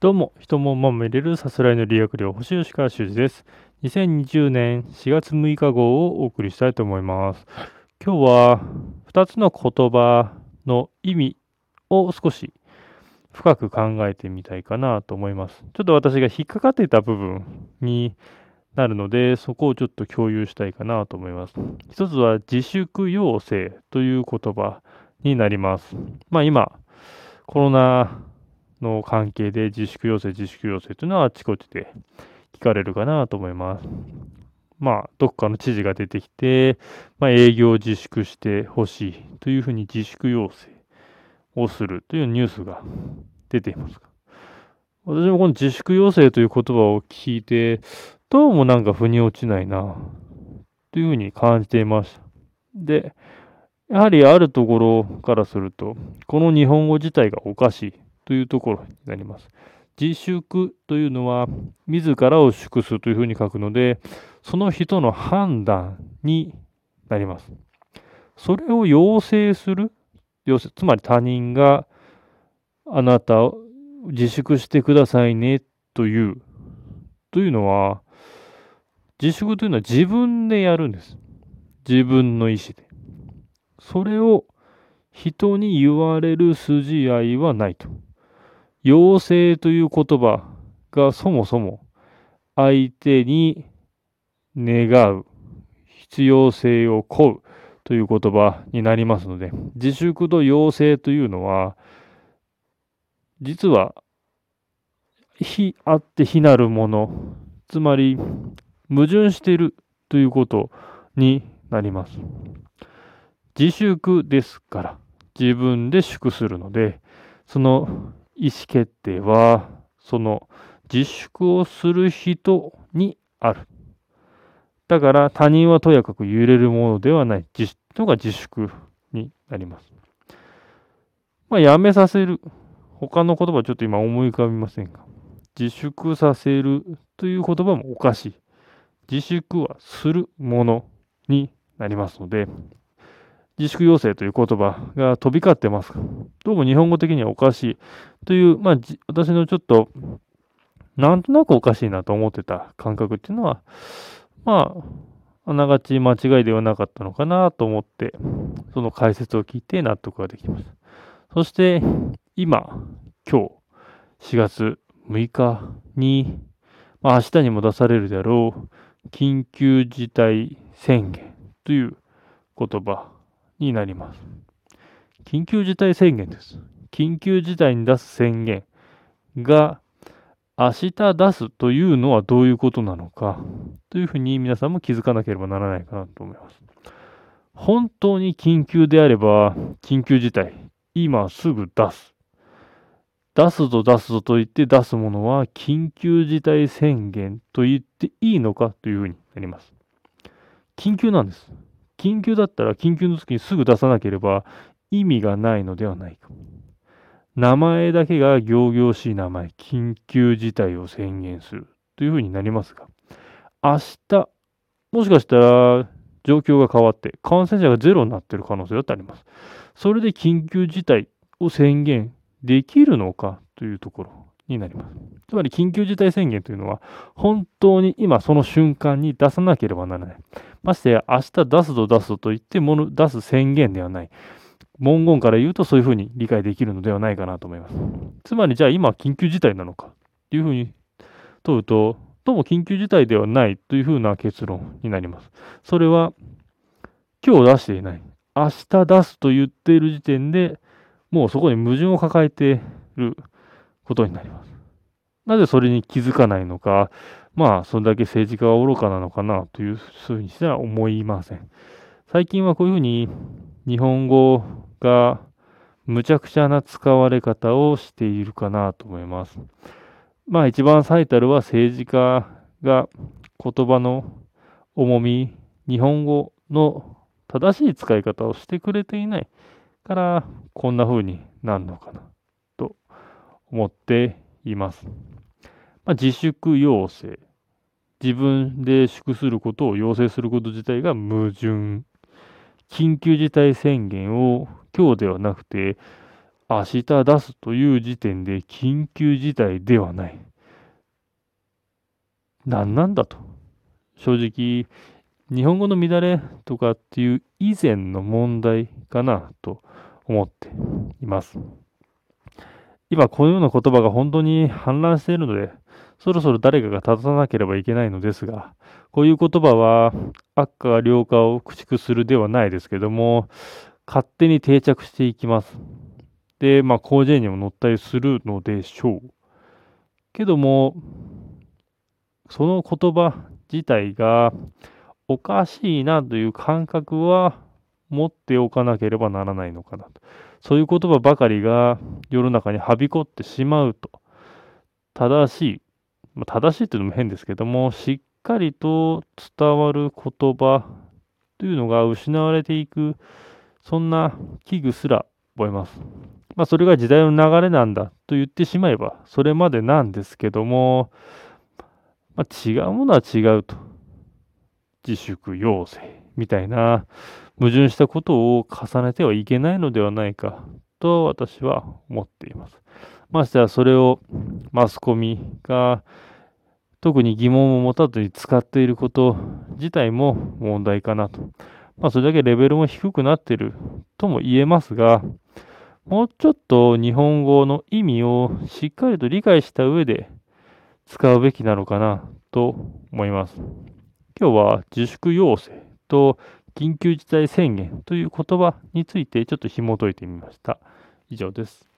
どうも、人もまめれるさすらいの理学療法士吉川修司です。2020年4月6日号をお送りしたいと思います。今日は2つの言葉の意味を少し深く考えてみたいかなと思います。ちょっと私が引っかかっていた部分になるので、そこをちょっと共有したいかなと思います。一つは自粛要請という言葉になります。まあ今、コロナの関係で自粛要請、自粛要請というのはあちこちで聞かれるかなと思います。まあ、どっかの知事が出てきて、まあ、営業を自粛してほしいというふうに自粛要請をするというニュースが出ています。私もこの自粛要請という言葉を聞いて、どうもなんか腑に落ちないなというふうに感じていました。で、やはりあるところからすると、この日本語自体がおかしいというところになります。自粛というのは、自らを祝すというふうに書くので、その人の判断になります。それを要請する、要請つまり他人があなたを自粛してくださいねという、というのは、自粛というのは自分でやるんです。自分の意思で。それを人に言われる筋合いはないと。要請という言葉がそもそも相手に願う必要性を請うという言葉になりますので、自粛と要請というのは、実は非あって非なるもの、つまり矛盾しているということになります。自粛ですから、自分で粛するので、その意思決定は、その自粛をする人にある。だから他人はとやかく揺れるものではない自のが自粛になります。まあ、やめさせる。他の言葉ちょっと今思い浮かびませんが、自粛させるという言葉もおかしい。自粛はするものになりますので、自粛要請という言葉が飛び交ってます、どうも日本語的にはおかしいという、まあ、私のちょっと、なんとなくおかしいなと思ってた感覚っていうのは、まあ、あながち間違いではなかったのかなと思って、その解説を聞いて納得ができました。そして、今、今日、4月6日に、まあ、明日にも出されるであろう、緊急事態宣言という言葉になります。緊急事態宣言です。緊急事態に出す宣言が明日出すというのはどういうことなのかというふうに皆さんも気づかなければならないかなと思います。本当に緊急であれば緊急事態、今すぐ出す。出すぞ出すぞと言って出すものは緊急事態宣言と言っていいのかというふうになります。緊急なんです。緊急だったら緊急の時にすぐ出さなければ意味がないのではないか。名前だけが行々しい名前、緊急事態を宣言するというふうになりますが、明日、もしかしたら状況が変わって感染者がゼロになっている可能性だってあります。それで緊急事態を宣言できるのかというところになります。つまり緊急事態宣言というのは本当に今その瞬間に出さなければならない。ましてや明日出すぞ出すぞと言っても出す宣言ではない。文言から言うとそういうふうに理解できるのではないかなと思います。つまりじゃあ今緊急事態なのかというふうに問うと、どうも緊急事態ではないというふうな結論になります。それは今日出していない。明日出すと言っている時点でもうそこに矛盾を抱えていることになります。なぜそれに気づかないのか、まあ、それだけ政治家は愚かなのかなというふうにしては思いません。最近はこういうふうに日本語がむちゃくちゃな使われ方をしているかなと思います。まあ一番最たるは政治家が言葉の重み、日本語の正しい使い方をしてくれていないからこんな風になるのかな思っています。まあ、自粛要請。自分で粛することを要請すること自体が矛盾。緊急事態宣言を今日ではなくて、明日出すという時点で緊急事態ではない。何なんだと。正直、日本語の乱れとかっていう以前の問題かなと思っています。今このような言葉が本当に氾濫しているので、そろそろ誰かが正さなければいけないのですが、こういう言葉は悪化良化を駆逐するではないですけども、勝手に定着していきます。で、まあ、広辞苑にも載ったりするのでしょう。けども、その言葉自体がおかしいなという感覚は持っておかなければならないのかなと。そういう言葉ばかりが世の中にはびこってしまうと、正しいまあ、正しいというのも変ですけども、しっかりと伝わる言葉というのが失われていく、そんな危惧すら覚えます。まあ、それが時代の流れなんだと言ってしまえば、それまでなんですけども、まあ、違うものは違うと。自粛要請みたいな矛盾したことを重ねてはいけないのではないかと私は思っています。ましてやそれをマスコミが特に疑問を持たずに使っていること自体も問題かなと。まあ、それだけレベルも低くなっているとも言えますが、もうちょっと日本語の意味をしっかりと理解した上で使うべきなのかなと思います。今日は自粛要請と緊急事態宣言という言葉についてちょっと紐解いてみました。以上です。